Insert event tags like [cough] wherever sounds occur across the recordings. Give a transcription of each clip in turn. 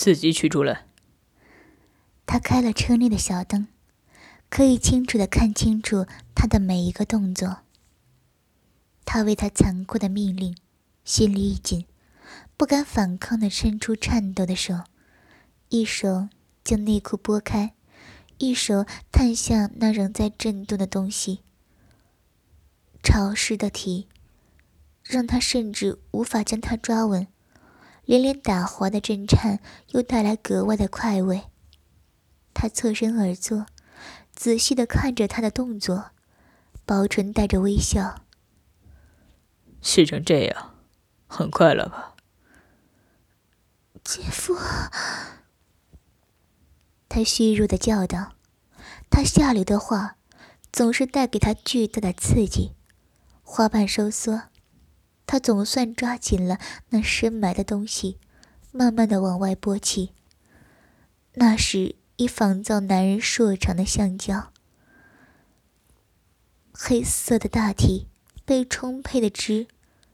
自己取出来。他开了车内的小灯，可以清楚的看清楚他的每一个动作。他为他残酷的命令，心里一紧，不敢反抗的伸出颤抖的手，一手将内裤拨开，一手探向那仍在震动的东西。潮湿的体，让他甚至无法将它抓稳，连连打滑的震颤又带来格外的快慰。他侧身而坐，仔细的看着他的动作，薄唇带着微笑。试成这样，很快了吧？姐夫，他虚弱的叫道。他下流的话，总是带给他巨大的刺激。花瓣收缩，他总算抓紧了那深埋的东西，慢慢的往外拨起。那时已仿造男人硕长的橡胶，黑色的大体被充沛的汁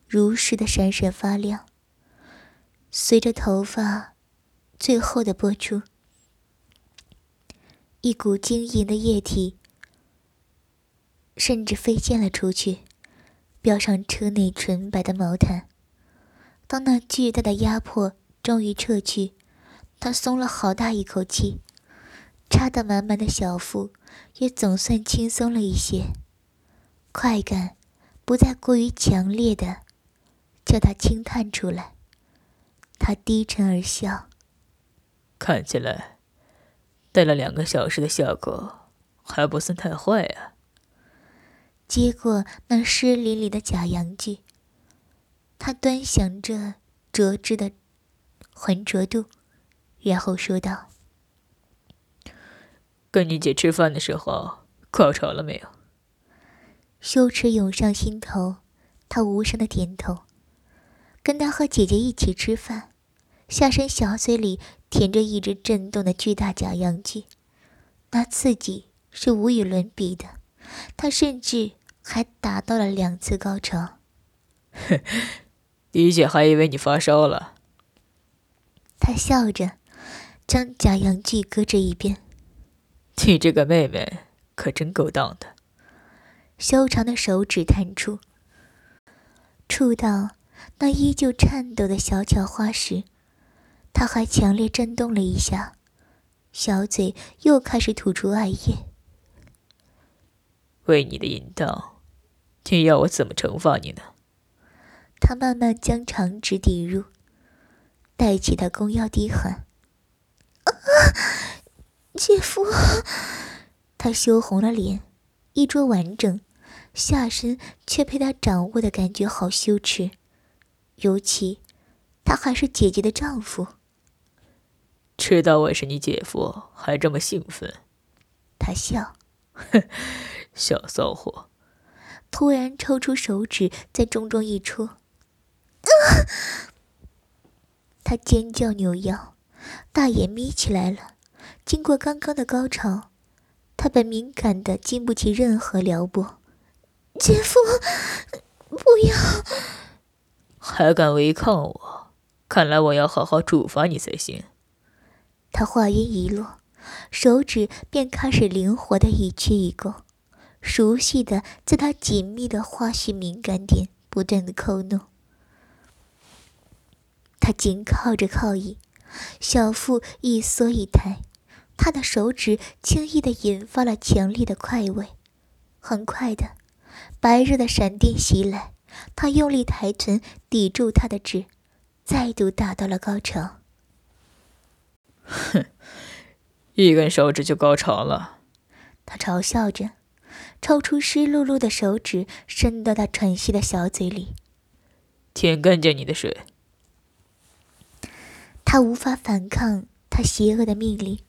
如实的闪闪发亮。随着头发最后的拨出，一股晶莹的液体甚至飞溅了出去。标上车内纯白的毛毯。当那巨大的压迫终于撤去，他松了好大一口气，插得满满的小腹也总算轻松了一些。快感不再过于强烈的，叫他轻叹出来。他低沉而笑，看起来，戴了两个小时的效果还不算太坏啊。接过那湿淋淋的假阳具，他端详着折枝的浑浊度，然后说道：“跟你姐吃饭的时候，高潮了没有？”羞耻涌上心头，他无声的点头。跟他和姐姐一起吃饭，下身小嘴里填着一只震动的巨大假阳具，那刺激是无与伦比的。他甚至还达到了两次高潮。哼，李姐还以为你发烧了。他笑着，将假阳具搁置一边。你这个妹妹可真够当的。修长的手指探出，触到那依旧颤抖的小巧花时，他还强烈震动了一下，小嘴又开始吐出艾叶。为你的淫荡，你要我怎么惩罚你呢？他慢慢将长指抵入，带起他弓腰低喊：“啊，姐夫！”他羞红了脸，衣着完整，下身却被他掌握的感觉好羞耻，尤其他还是姐姐的丈夫。知道我是你姐夫，还这么兴奋？他笑，哼。[laughs] 小骚货，突然抽出手指在中中一戳，他尖叫扭腰，大眼眯起来了。经过刚刚的高潮，他本敏感的经不起任何撩拨。姐夫，不要！还敢违抗我？看来我要好好处罚你才行。他话音一落，手指便开始灵活的一屈一勾。熟悉的，在他紧密的花絮敏感点不断的扣弄。他紧靠着靠椅，小腹一缩一抬，他的手指轻易的引发了强烈的快慰。很快的，白热的闪电袭来，他用力抬臀抵住他的指，再度达到了高潮。哼，一根手指就高潮了？他嘲笑着。抽出湿漉漉的手指，伸到他喘息的小嘴里，舔干净你的水。他无法反抗他邪恶的命令，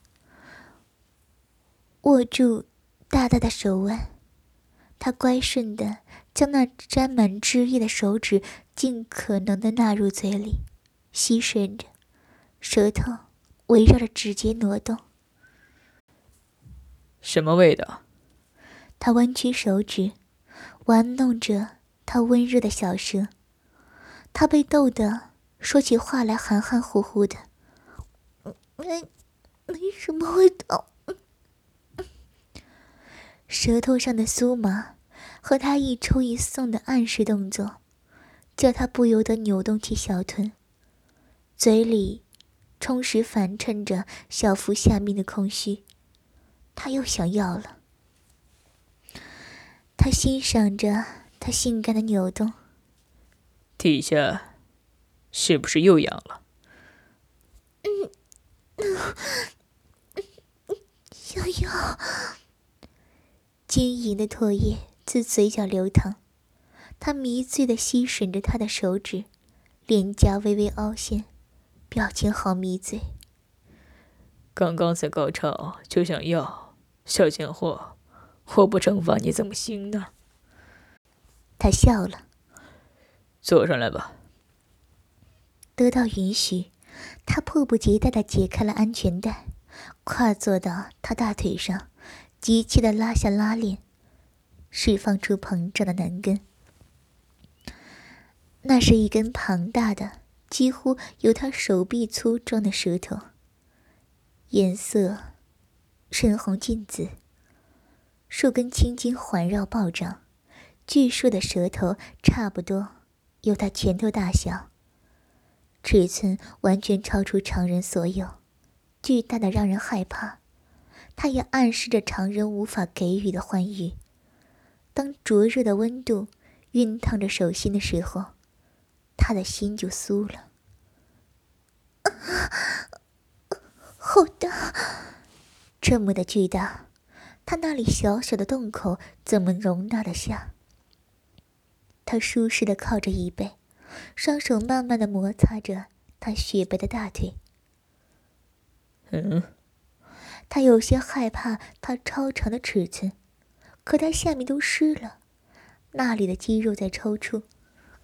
握住大大的手腕，他乖顺的将那沾满汁液的手指尽可能的纳入嘴里，吸吮着，舌头围绕着指节挪动。什么味道？他弯曲手指，玩弄着他温热的小舌。他被逗得说起话来含含糊糊的。没没什么味道。[laughs] 舌头上的酥麻和他一抽一送的暗示动作，叫他不由得扭动起小臀，嘴里充实反衬着小腹下面的空虚。他又想要了。他欣赏着他性感的扭动，底下是不是又痒了？想要。晶莹的唾液自嘴角流淌，他迷醉的吸吮着他的手指，脸颊微微凹陷，表情好迷醉。刚刚才高潮就想要，小贱货，我不惩罚你怎么行呢？他笑了，坐上来吧。得到允许。他迫不及待地解开了安全带，跨坐到他大腿上，急切地拉下拉链，释放出膨胀的男根。那是一根庞大的、几乎有他手臂粗壮的舌头，颜色深红近紫，数根青筋环绕暴涨，巨硕的舌头差不多有他拳头大小。尺寸完全超出常人所有，巨大的让人害怕。它也暗示着常人无法给予的欢愉。当灼热的温度熨烫着手心的时候，他的心就酥了。啊 [laughs] 好大，这么的巨大，他那里小小的洞口怎么容纳得下？他舒适的靠着椅背。双手慢慢的摩擦着他雪白的大腿。嗯，他有些害怕他超长的尺寸，可他下面都湿了，那里的肌肉在抽搐，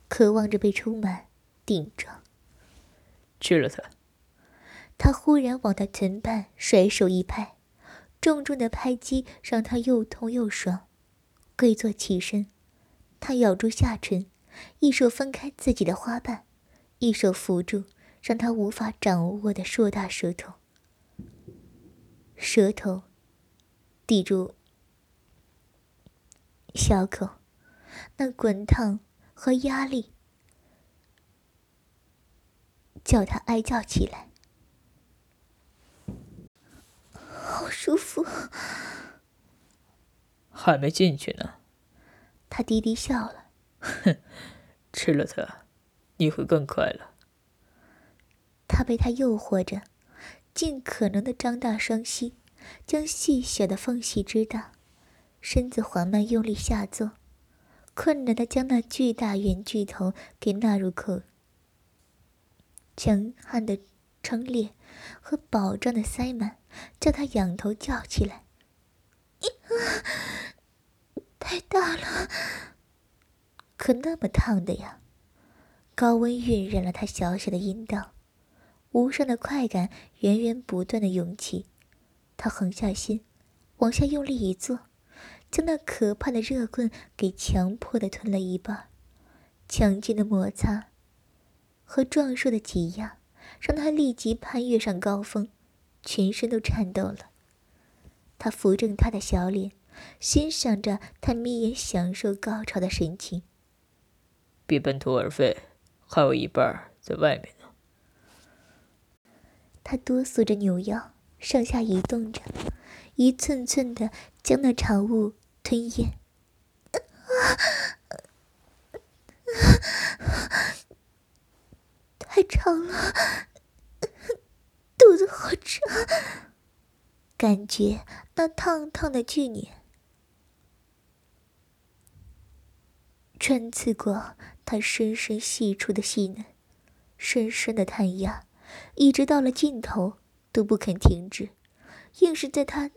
渴望着被充满顶着。吃了它。他忽然往他臀畔甩手一拍，重重的拍击让他又痛又爽，跪坐起身，他咬住下唇。一手分开自己的花瓣，一手扶住让他无法掌握的硕大舌头，舌头抵住小口，那滚烫和压力叫他哀叫起来，好舒服，[laughs] 还没进去呢。他低低笑了。哼，[laughs] 吃了它，你会更快乐。他被他诱惑着，尽可能的张大双膝，将细小的缝隙支大，身子缓慢用力下坐，困难的将那巨大圆巨头给纳入口。强悍的撑裂和饱胀的塞满，叫他仰头叫起来：“啊太大了！”可那么烫的呀，高温晕染了他小小的阴道，无上的快感源源不断的涌起。他横下心，往下用力一坐，将那可怕的热棍给强迫的吞了一半。强劲的摩擦和壮硕的挤压，让他立即攀越上高峰，全身都颤抖了。他扶正他的小脸，欣赏着他眯眼享受高潮的神情。别半途而废，还有一半在外面呢。他哆嗦着扭腰，上下移动着，一寸寸的将那潮物吞咽。[laughs] 太长了，肚子好胀，感觉那烫烫的巨黏穿刺过。他深深细处的细嫩，深深的探压，一直到了尽头都不肯停止，硬是在他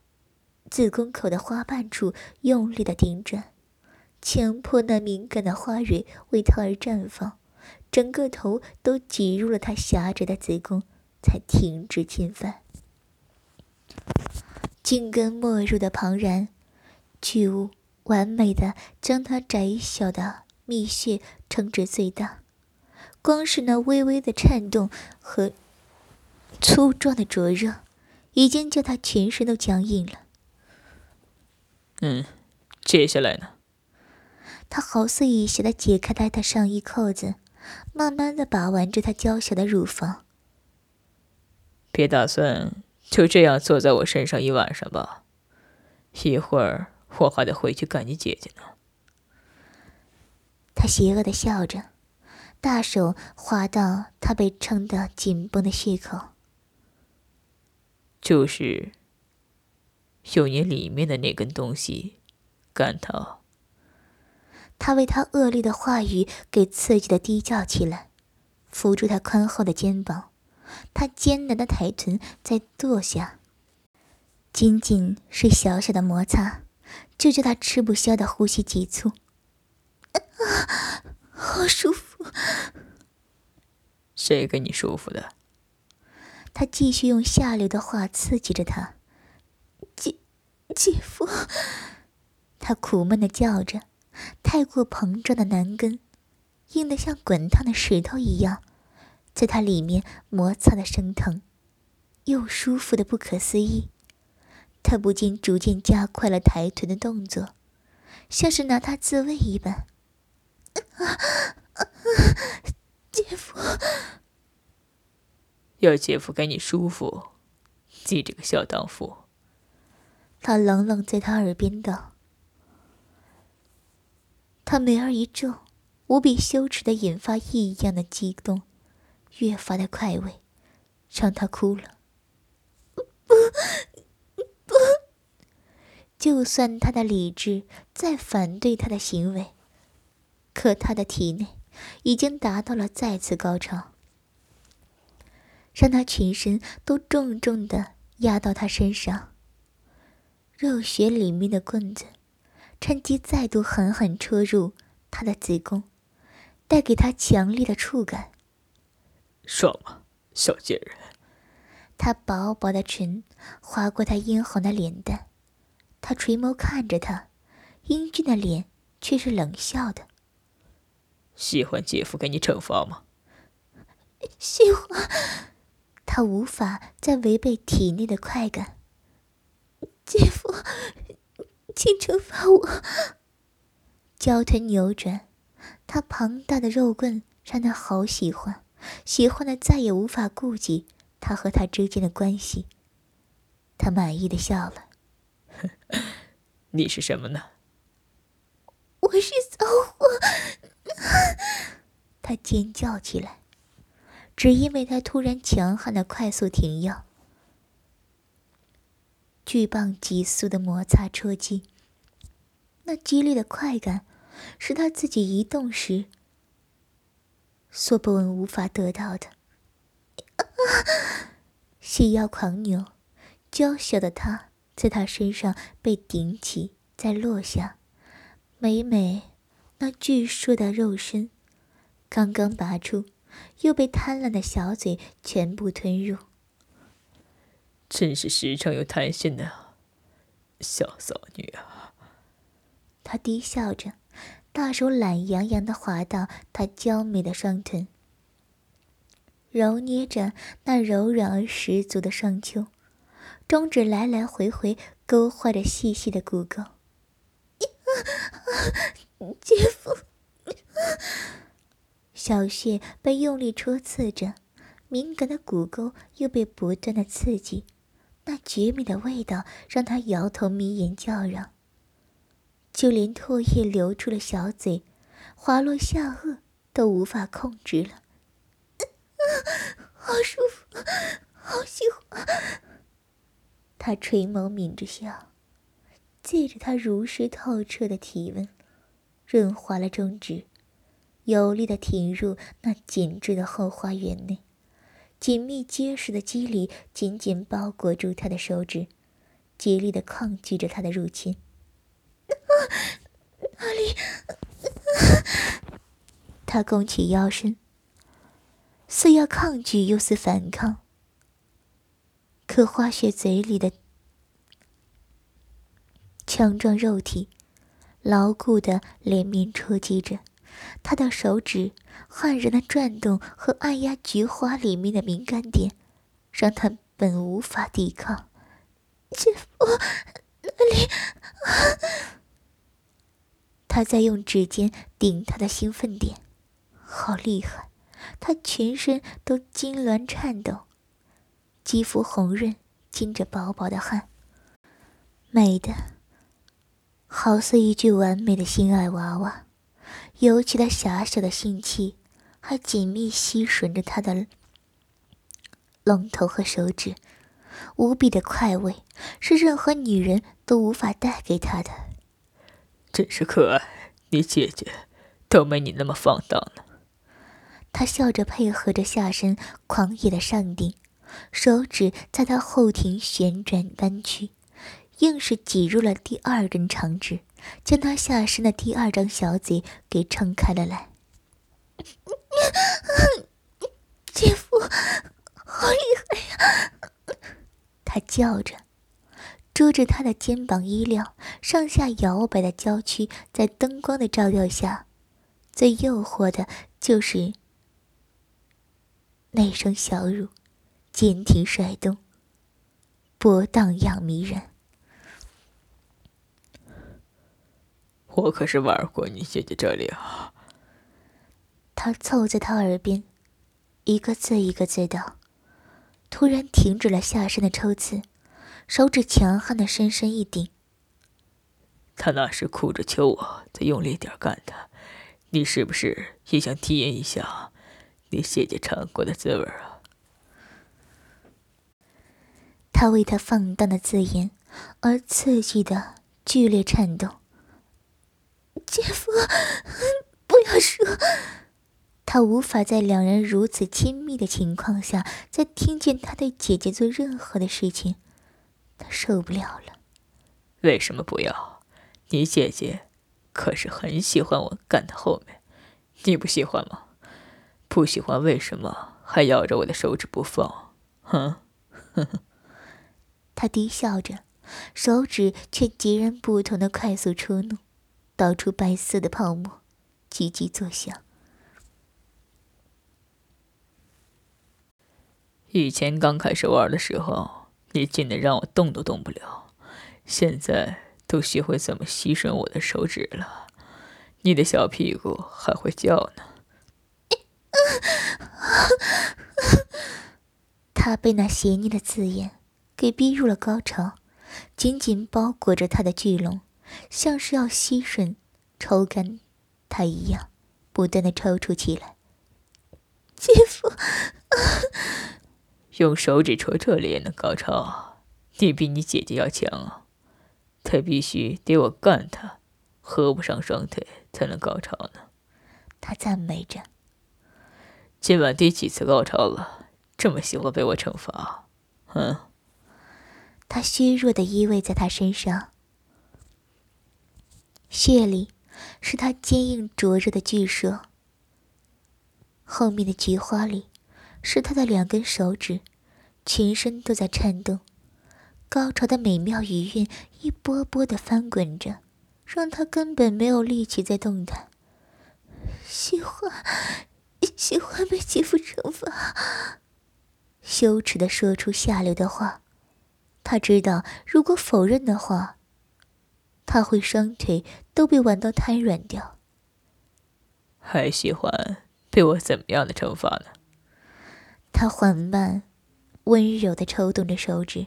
子宫口的花瓣处用力的顶着，强迫那敏感的花蕊为他而绽放，整个头都挤入了他狭窄的子宫，才停止侵犯。紧跟没入的庞然巨物，完美的将他窄小的。蜜穴撑至最大，光是那微微的颤动和粗壮的灼热已经叫他全身都僵硬了。嗯，接下来呢？他好似一下的解开他的上衣扣子，慢慢的把玩着她娇小的乳房。别打算就这样坐在我身上一晚上吧？一会儿我还得回去干你姐姐呢。他邪恶的笑着，大手滑到他被撑得紧绷的血口。就是用你里面的那根东西干他。他为他恶劣的话语给刺激的低叫起来，扶住他宽厚的肩膀，他艰难的抬臀在坐下，仅仅是小小的摩擦，就叫他吃不消的呼吸急促。啊，[laughs] 好舒服！谁给你舒服的？他继续用下流的话刺激着他。姐，姐夫，他苦闷的叫着。太过膨胀的男根，硬得像滚烫的石头一样，在他里面摩擦的生疼，又舒服的不可思议。他不禁逐渐加快了抬臀的动作，像是拿他自慰一般。姐夫，要姐夫给你舒服，记这个小荡妇。他冷冷在他耳边道。他眉儿一皱，无比羞耻的引发异样的激动，越发的快慰，让他哭了。不不，就算他的理智再反对他的行为，可他的体内已经达到了再次高潮，让他全身都重重的压到他身上，肉穴里面的棍子。趁机再度狠狠戳入他的子宫，带给他强烈的触感。爽吗，小贱人？他薄薄的唇划过他殷红的脸蛋，他垂眸看着他，英俊的脸却是冷笑的。喜欢姐夫给你惩罚吗？喜欢。他无法再违背体内的快感。姐夫。请惩罚我！娇臀扭转，他庞大的肉棍让他好喜欢，喜欢的再也无法顾及他和他之间的关系。他满意的笑了。你是什么呢？我是骚货！[laughs] 他尖叫起来，只因为他突然强悍的快速停药。巨棒急速的摩擦戳击，那激烈的快感，是他自己移动时所不闻无法得到的。[laughs] 细腰狂扭，娇小的他在他身上被顶起，再落下，每每那巨硕的肉身刚刚拔出，又被贪婪的小嘴全部吞入。真是实诚又贪心的小骚女啊！他低笑着，大手懒洋洋的滑到她娇美的双臀，揉捏着那柔软而十足的双丘，中指来来回回勾画着细细的骨沟。姐夫，小穴被用力戳刺着，敏感的骨沟又被不断的刺激。那绝美的味道让他摇头眯眼叫嚷，就连唾液流出了小嘴，滑落下颚都无法控制了。好舒服，好喜欢。他垂眸抿着笑，借着他如实透彻的体温，润滑了中指，有力的挺入那紧致的后花园内。紧密结实的肌理紧紧包裹住他的手指，极力的抗拒着他的入侵。哪里？他弓起腰身，似要抗拒又似反抗。可花雪嘴里的强壮肉体，牢固的连绵戳击着。他的手指悍然的转动和按压菊花里面的敏感点，让他本无法抵抗。姐夫，那里……他在用指尖顶他的兴奋点，好厉害！他全身都痉挛颤抖，肌肤红润，浸着薄薄的汗，美的好似一具完美的心爱娃娃。尤其他狭小的性器，还紧密吸吮着他的龙头和手指，无比的快慰，是任何女人都无法带给他的。真是可爱，你姐姐都没你那么放荡呢。他笑着配合着下身狂野的上顶，手指在他后庭旋转弯曲，硬是挤入了第二根长指，将他下身的第二张小嘴给撑开了来。[laughs] 姐夫，好厉害呀！他叫着。遮着他的肩膀衣料，上下摇摆的娇躯，在灯光的照耀下，最诱惑的就是那双小乳，坚挺甩动，波荡漾迷人。我可是玩过你姐姐这里啊。他凑在他耳边，一个字一个字道，突然停止了下身的抽刺。手指强悍的深深一顶。他那时哭着求我再用力点干他，你是不是也想体验一下你姐姐尝过的滋味啊？他为他放荡的字眼而刺激的剧烈颤动。姐夫，不要说。他无法在两人如此亲密的情况下，再听见他对姐姐做任何的事情。他受不了了。为什么不要？你姐姐可是很喜欢我干的后面，你不喜欢吗？不喜欢为什么还咬着我的手指不放？哼，呵呵。他低笑着，手指却截然不同的快速出弄，导出白色的泡沫，叽叽作响。以前刚开始玩的时候。你近的让我动都动不了，现在都学会怎么吸吮我的手指了。你的小屁股还会叫呢。[laughs] 他被那邪佞的字眼给逼入了高潮，紧紧包裹着他的巨龙，像是要吸吮、抽干他一样，不断的抽搐起来。姐夫。用手指戳这里也能高潮，你比你姐姐要强啊！他必须得我干他，合不上双腿才能高潮呢。他赞美着。今晚第几次高潮了？这么喜欢被我惩罚？嗯。他虚弱的依偎在他身上，血里是他坚硬灼热的巨舌，后面的菊花里。是他的两根手指，全身都在颤动，高潮的美妙余韵一波波的翻滚着，让他根本没有力气再动弹。喜欢，喜欢被姐夫惩罚，羞耻的说出下流的话。他知道，如果否认的话，他会双腿都被玩到瘫软掉。还喜欢被我怎么样的惩罚呢？他缓慢、温柔的抽动着手指，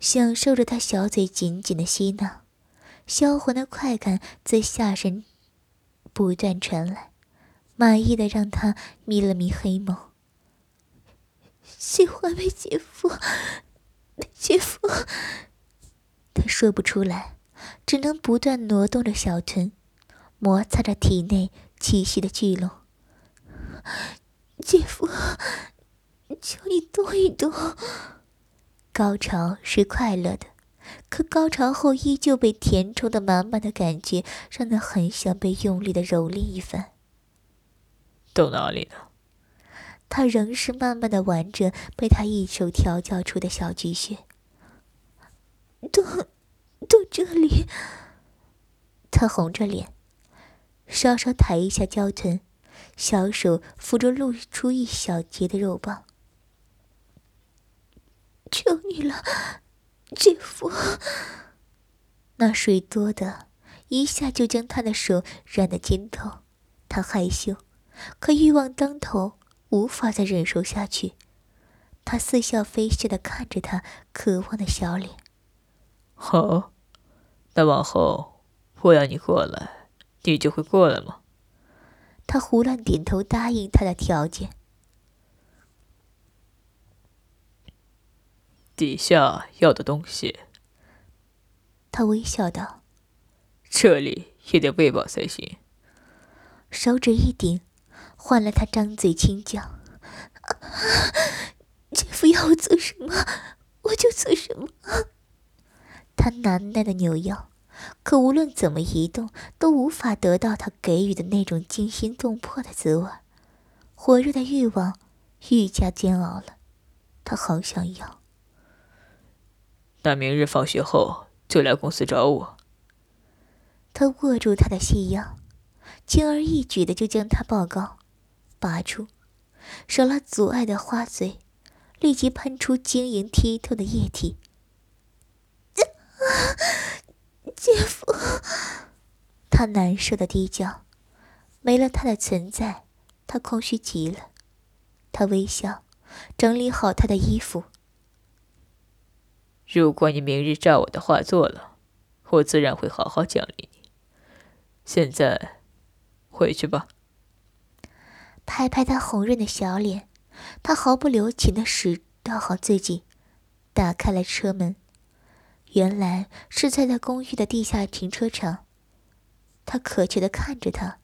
享受着他小嘴紧紧的吸纳，销魂的快感在下身不断传来，满意的让他眯了眯黑眸。喜欢被姐夫，姐夫，他说不出来，只能不断挪动着小臀，摩擦着体内气息的聚拢。姐夫。求你动一动。高潮是快乐的，可高潮后依旧被填充的满满的感觉，让他很想被用力的蹂躏一番。动哪里呢？他仍是慢慢的玩着被他一手调教出的小巨穴。动，到这里。他红着脸，稍稍抬一下娇臀，小手扶着露出一小截的肉棒。求你了，姐夫。那水多的，一下就将他的手染得尖透。他害羞，可欲望当头，无法再忍受下去。他似笑非笑的看着他渴望的小脸。好，那往后我要你过来，你就会过来吗？他胡乱点头答应他的条件。底下要的东西，他微笑道：“这里也得喂饱才行。”手指一顶，换了他张嘴轻叫：“姐夫要我做什么，我就做什么。”他难耐的扭腰，可无论怎么移动，都无法得到他给予的那种惊心动魄的滋味。火热的欲望愈加煎熬了，他好想要。那明日放学后就来公司找我。他握住他的细腰，轻而易举的就将他抱高，拔出，少了阻碍的花嘴，立即喷出晶莹剔透的液体。[laughs] 姐夫，他难受的低叫，没了他的存在，他空虚极了。他微笑，整理好他的衣服。如果你明日照我的话做了，我自然会好好奖励你。现在，回去吧。拍拍他红润的小脸，他毫不留情的拾倒好自己，打开了车门。原来是在他公寓的地下停车场。他渴求的看着他，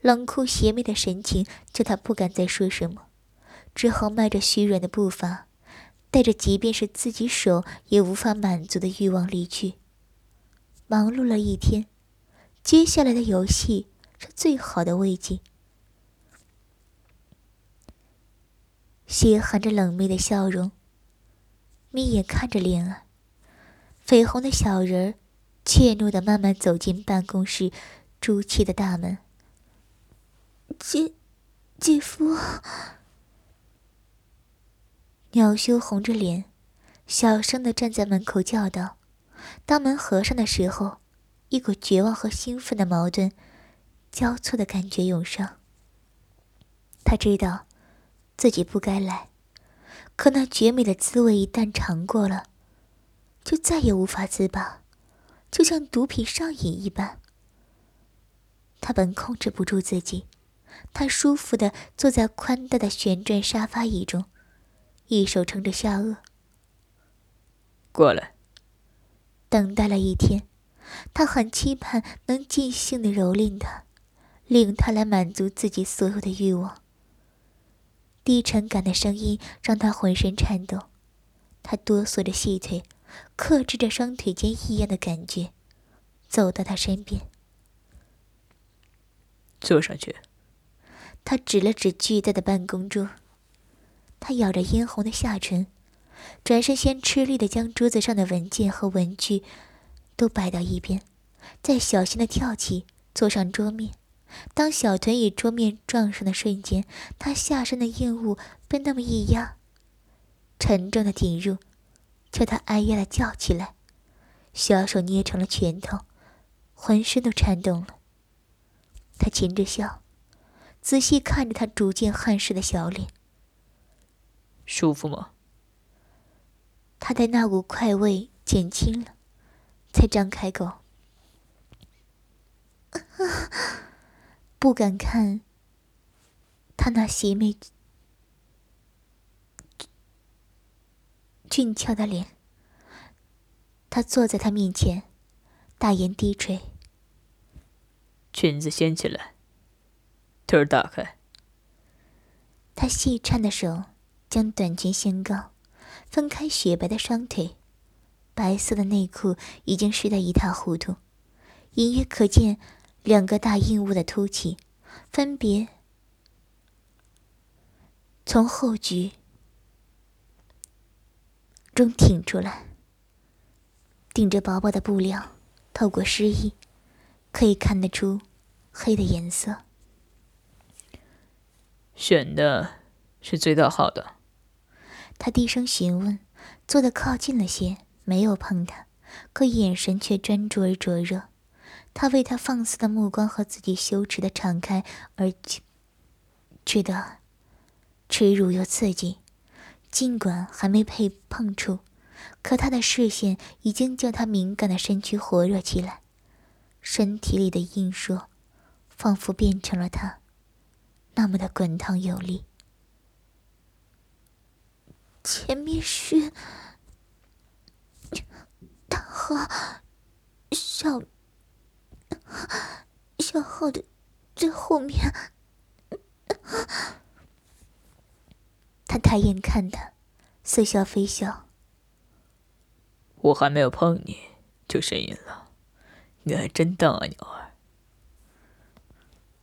冷酷邪魅的神情叫他不敢再说什么，只好迈着虚软的步伐。带着即便是自己手也无法满足的欲望离去。忙碌了一天，接下来的游戏是最好的慰藉。血含着冷媚的笑容，眯眼看着莲儿，绯红的小人儿，怯懦的慢慢走进办公室朱漆的大门。姐，姐夫。鸟羞红着脸，小声的站在门口叫道：“当门合上的时候，一股绝望和兴奋的矛盾交错的感觉涌上。他知道自己不该来，可那绝美的滋味一旦尝过了，就再也无法自拔，就像毒品上瘾一般。他本控制不住自己，他舒服的坐在宽大的旋转沙发椅中。一手撑着下颚，过来。等待了一天，他很期盼能尽兴的蹂躏他，令他来满足自己所有的欲望。低沉感的声音让他浑身颤抖，他哆嗦着细腿，克制着双腿间异样的感觉，走到他身边，坐上去。他指了指巨大的办公桌。他咬着嫣红的下唇，转身先吃力的将桌子上的文件和文具都摆到一边，再小心的跳起，坐上桌面。当小臀与桌面撞上的瞬间，他下身的硬物被那么一压，沉重的顶入，叫他哎呀的叫起来，小手捏成了拳头，浑身都颤动了。他噙着笑，仔细看着他逐渐汗湿的小脸。舒服吗？他的那股快慰减轻了，才张开口，[laughs] 不敢看他那邪魅俊俏的脸。他坐在他面前，大言低垂：“裙子掀起来，腿儿打开。”他细颤的手。将短裙掀高，分开雪白的双腿，白色的内裤已经湿得一塌糊涂，隐约可见两个大硬物的凸起，分别从后局中挺出来，顶着薄薄的布料，透过湿意，可以看得出黑的颜色。选的是最大号的。他低声询问，坐得靠近了些，没有碰他，可眼神却专注而灼热。他为他放肆的目光和自己羞耻的敞开而觉得耻辱又刺激。尽管还没被碰触，可他的视线已经叫他敏感的身躯火热起来，身体里的硬硕仿佛变成了他，那么的滚烫有力。前面是大号小小号的最后面。他抬眼看他，似笑非笑。我还没有碰你，就呻吟了，你还真当啊，鸟儿。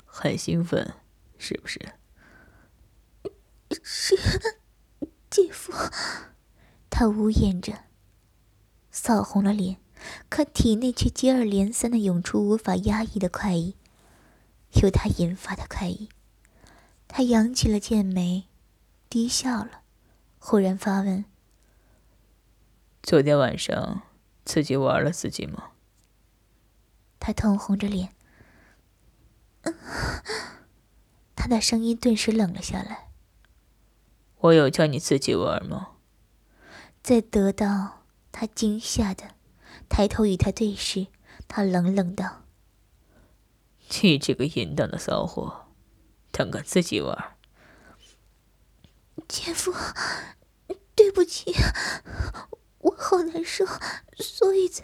很兴奋，是不是？是，姐夫。他呜咽着，扫红了脸，可体内却接二连三的涌出无法压抑的快意，由他引发的快意。他扬起了剑眉。低笑了，忽然发问：“昨天晚上自己玩了自己吗？”他通红着脸，[laughs] 他的声音顿时冷了下来。“我有叫你自己玩吗？”在得到他惊吓的抬头与他对视，他冷冷道：“你这个淫荡的骚货，胆敢自己玩！”姐夫，对不起，我好难受，所以才……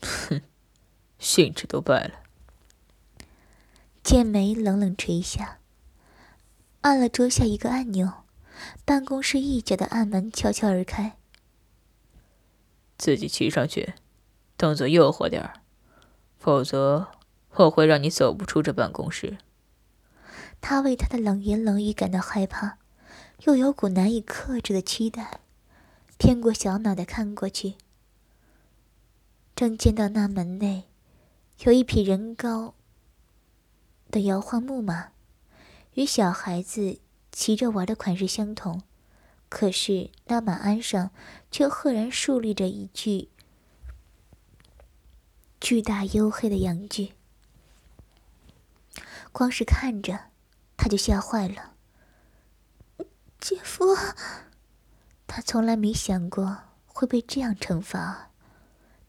哼，兴致都败了。剑眉冷冷垂下，按了桌下一个按钮，办公室一角的暗门悄悄而开。自己骑上去，动作诱惑点儿，否则我会让你走不出这办公室。他为他的冷言冷语感到害怕。又有股难以克制的期待，偏过小脑袋看过去，正见到那门内有一匹人高的摇晃木马，与小孩子骑着玩的款式相同，可是那马鞍上却赫然竖立着一具巨大黝黑的羊具。光是看着，他就吓坏了。姐夫，他从来没想过会被这样惩罚。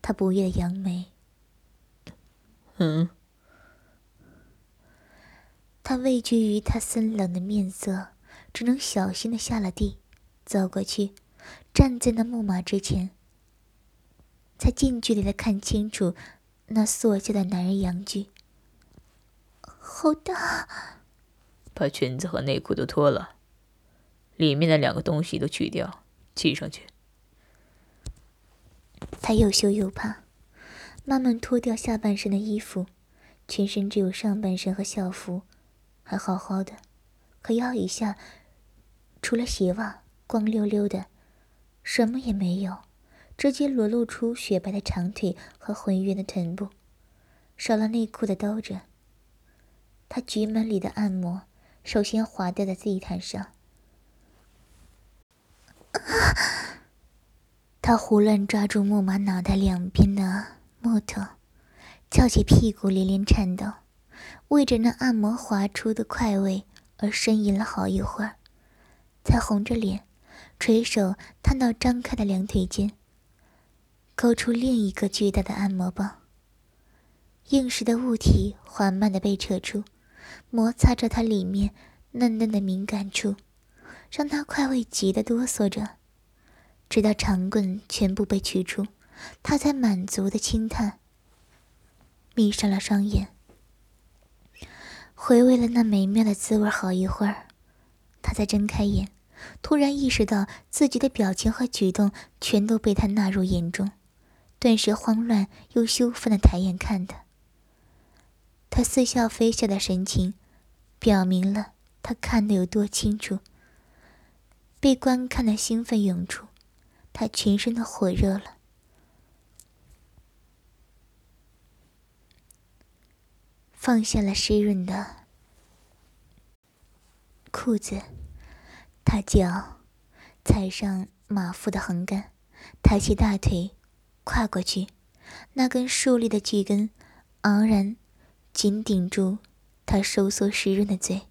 他不悦的扬眉。嗯。他畏惧于他森冷的面色，只能小心的下了地，走过去，站在那木马之前，才近距离的看清楚那塑胶的男人阳具。好大！把裙子和内裤都脱了。里面的两个东西都去掉，系上去。他又羞又怕，慢慢脱掉下半身的衣服，全身只有上半身和校服还好好的，可腰以下除了鞋袜光溜溜的，什么也没有，直接裸露出雪白的长腿和浑圆的臀部，少了内裤的兜着。他局门里的按摩，首先滑掉在地毯上。啊 [laughs] 他胡乱抓住木马脑袋两边的木头，翘起屁股连连颤抖，为着那按摩滑出的快慰而呻吟了好一会儿，才红着脸垂手探到张开的两腿间，勾出另一个巨大的按摩棒。硬实的物体缓慢的被扯出，摩擦着它里面嫩嫩的敏感处。让他快慰急得哆嗦着，直到长棍全部被取出，他才满足的轻叹，闭上了双眼，回味了那美妙的滋味好一会儿，他才睁开眼，突然意识到自己的表情和举动全都被他纳入眼中，顿时慌乱又羞愤的抬眼看他，他似笑非笑的神情，表明了他看得有多清楚。被观看的兴奋涌出，他全身都火热了。放下了湿润的裤子，他脚踩上马腹的横杆，抬起大腿，跨过去，那根竖立的巨根昂然紧顶住他收缩湿润的嘴。